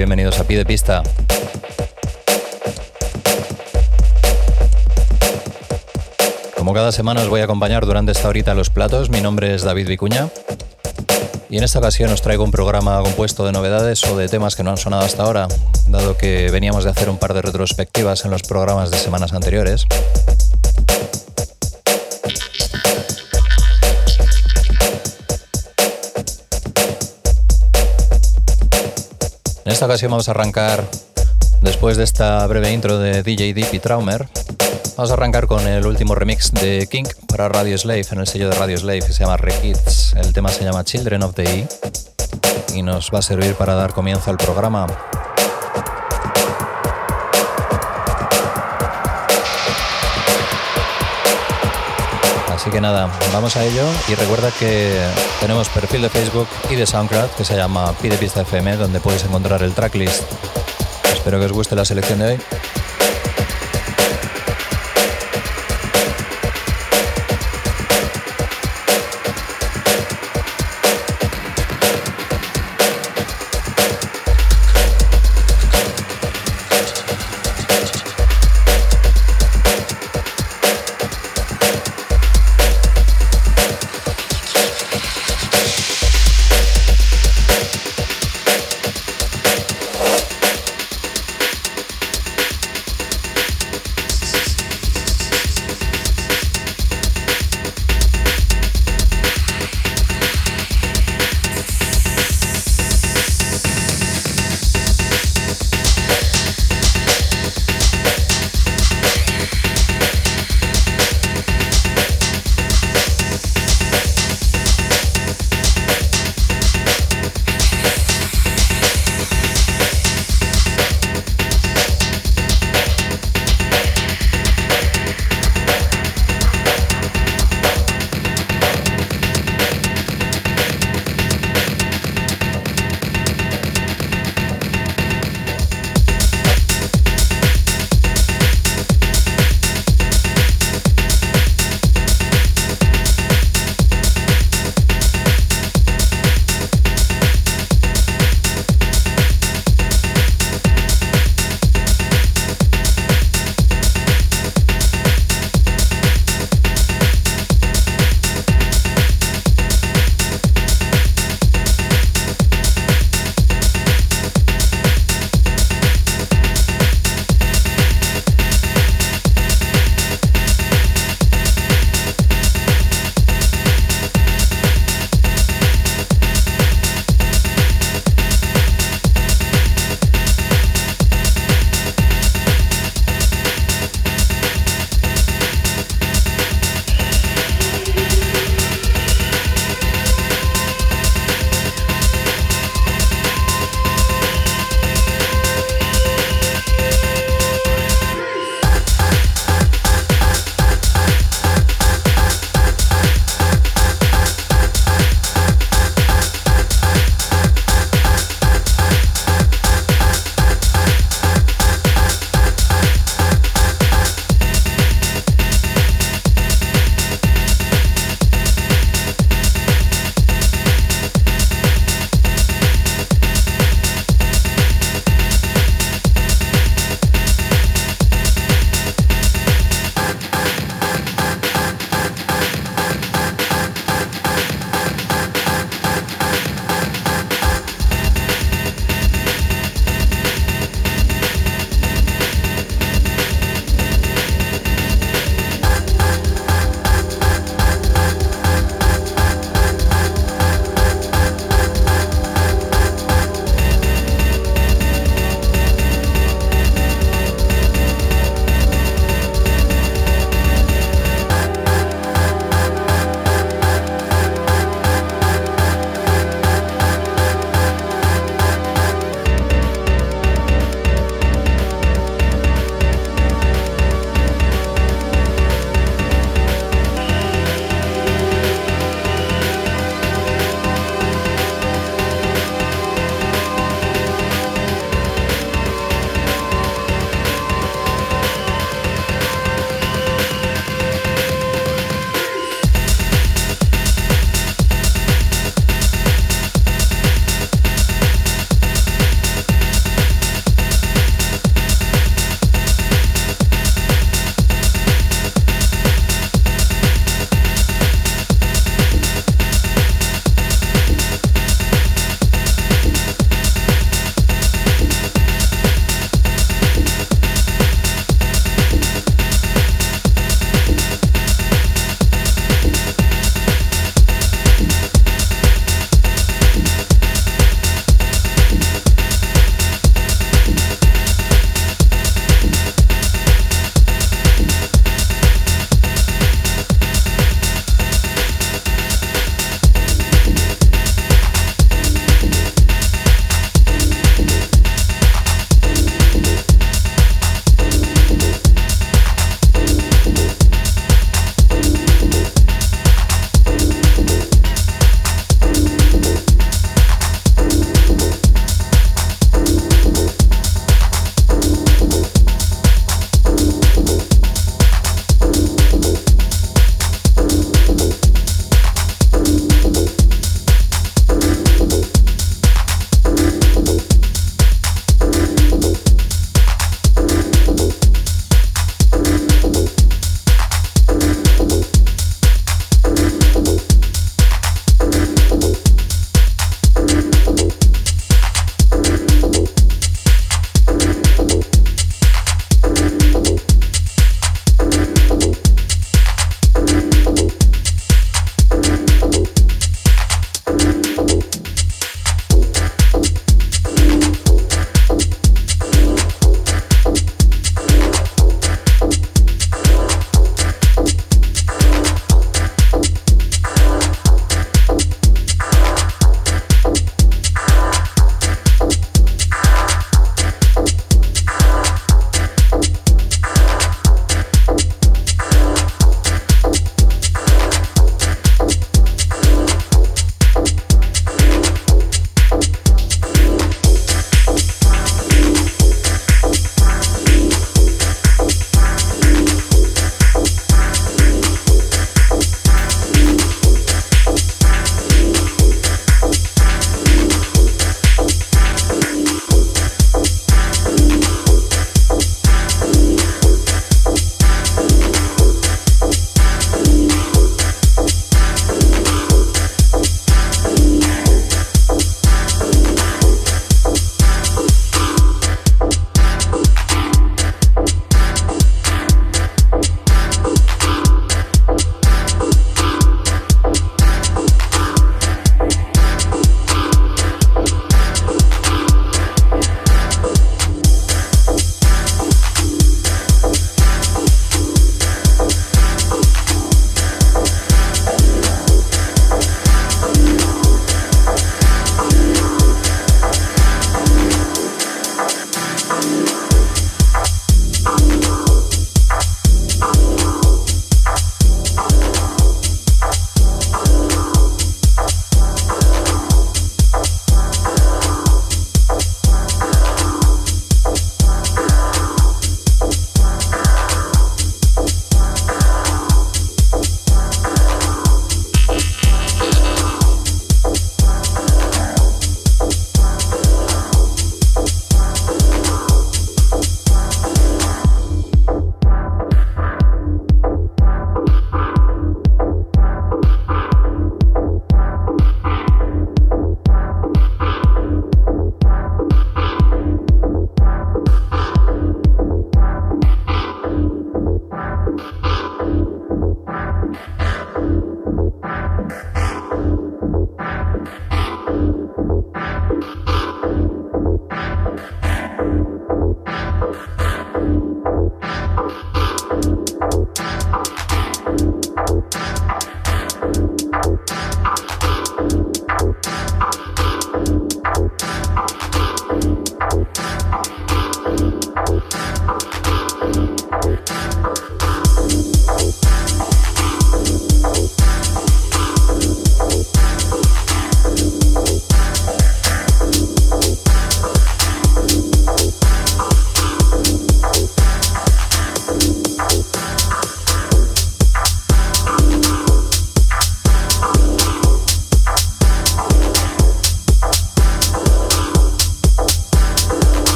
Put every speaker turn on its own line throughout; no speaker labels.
Bienvenidos a Pie de Pista. Como cada semana os voy a acompañar durante esta horita a los platos, mi nombre es David Vicuña y en esta ocasión os traigo un programa compuesto de novedades o de temas que no han sonado hasta ahora, dado que veníamos de hacer un par de retrospectivas en los programas de semanas anteriores. Esta ocasión vamos a arrancar, después de esta breve intro de DJ Deep Traumer, vamos a arrancar con el último remix de King para Radio Slave, en el sello de Radio Slave, que se llama Rekids. El tema se llama Children of the E y nos va a servir para dar comienzo al programa. Así que nada, vamos a ello y recuerda que tenemos perfil de Facebook y de SoundCloud que se llama Pide Pista FM donde puedes encontrar el tracklist. Espero que os guste la selección de hoy.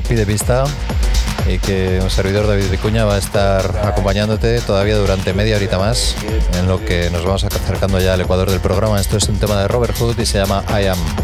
Pide Pista y que un servidor David Vicuña va a estar acompañándote todavía durante media horita más en lo que nos vamos acercando ya al ecuador del programa. Esto es un tema de Robert Hood y se llama I Am.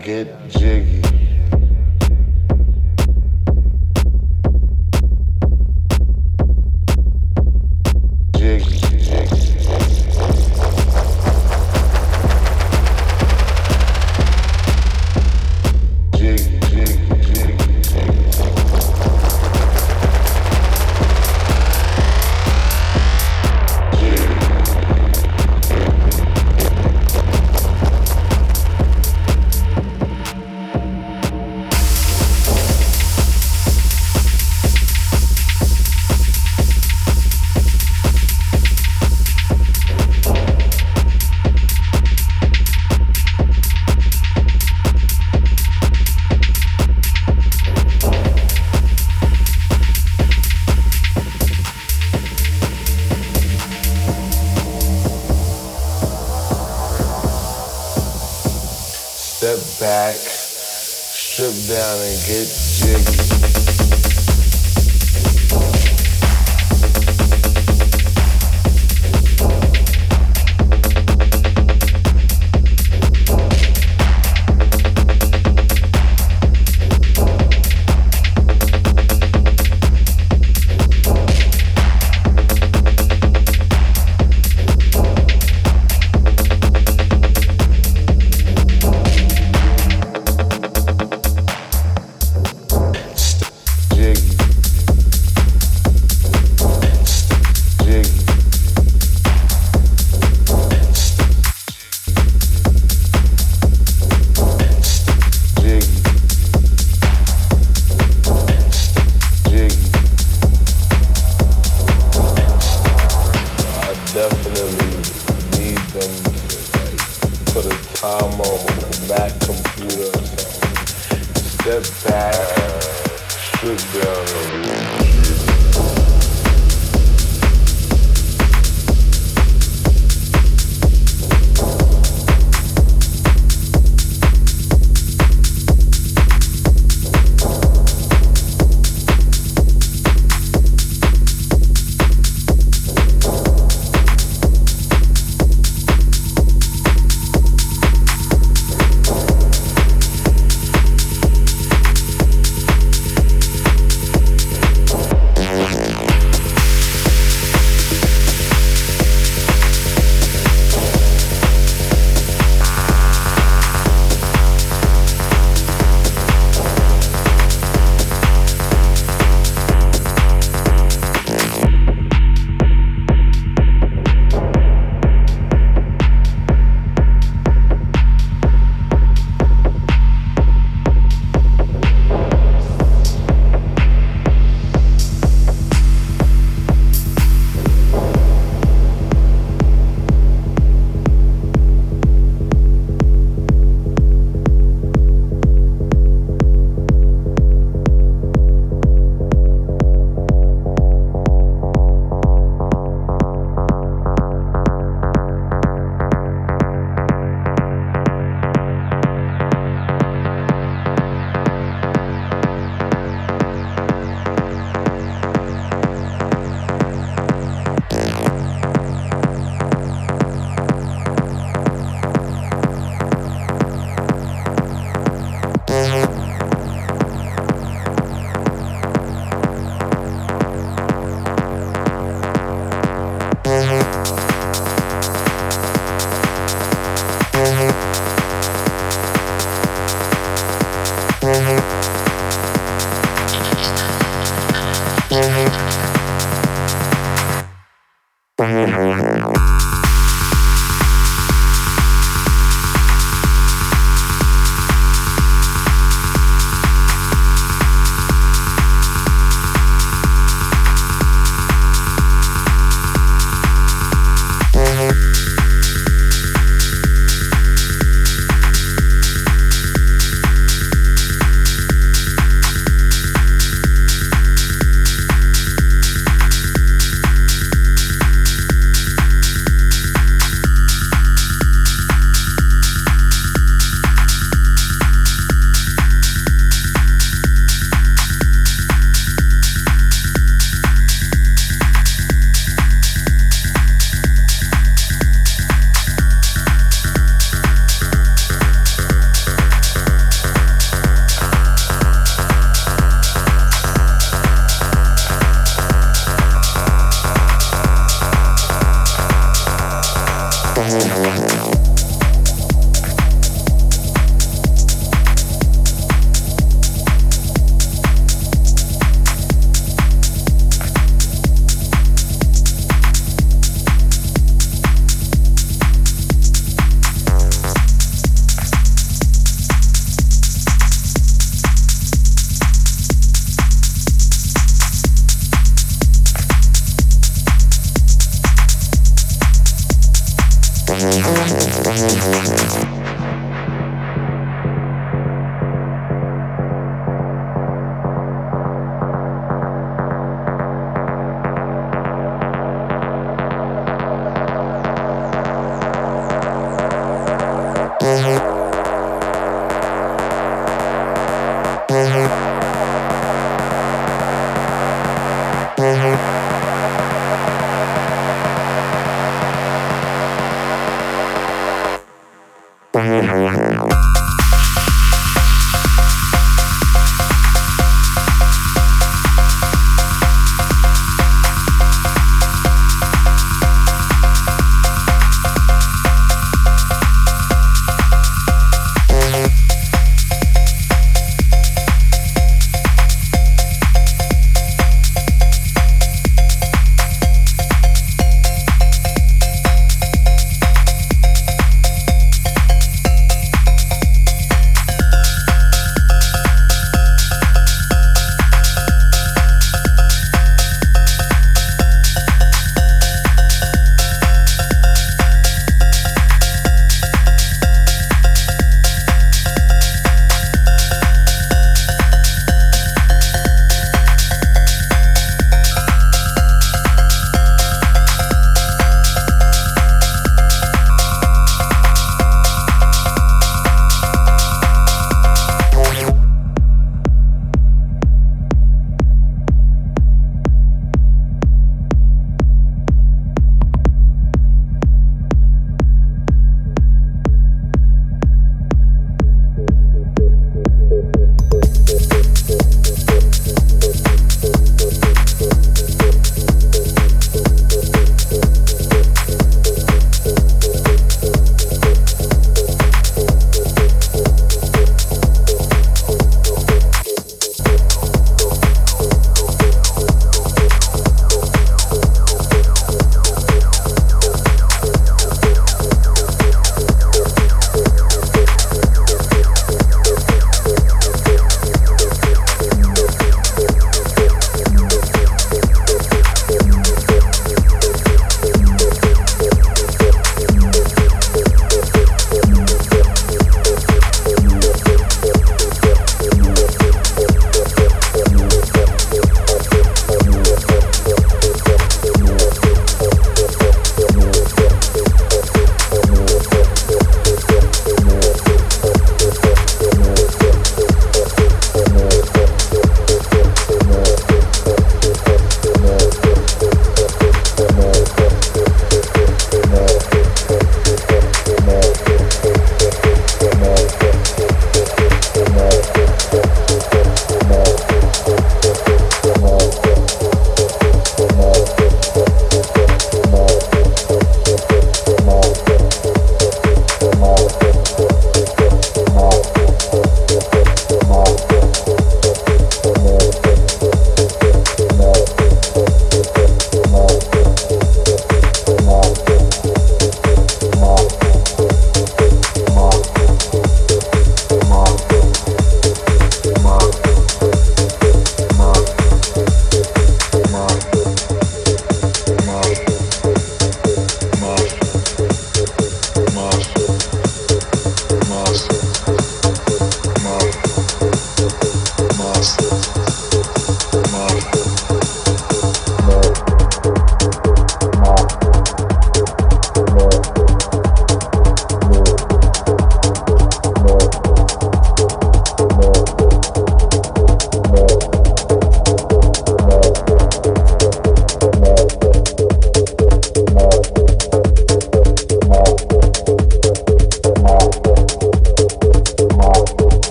Get jiggy.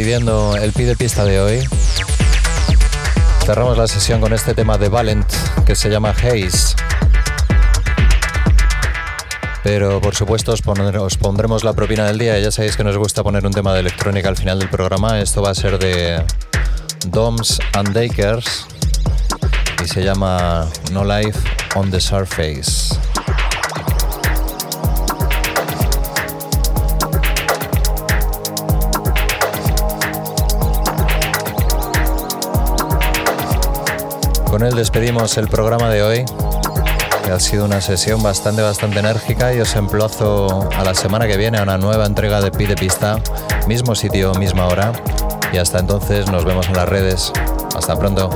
Despidiendo el pide pista de hoy. Cerramos la sesión con este tema de Valent que se llama Haze. Pero por supuesto os, os, pondremos la propina del día. Ya sabéis que nos gusta poner un tema de electrónica al final del programa. Esto va a ser de Doms and Dakers y se llama No Life on the Surface. Con él despedimos el programa de hoy, ha sido una sesión bastante, bastante enérgica y os emplazo a la semana que viene a una nueva entrega de Pide Pista, mismo sitio, misma hora. Y hasta entonces nos vemos en las redes. Hasta pronto.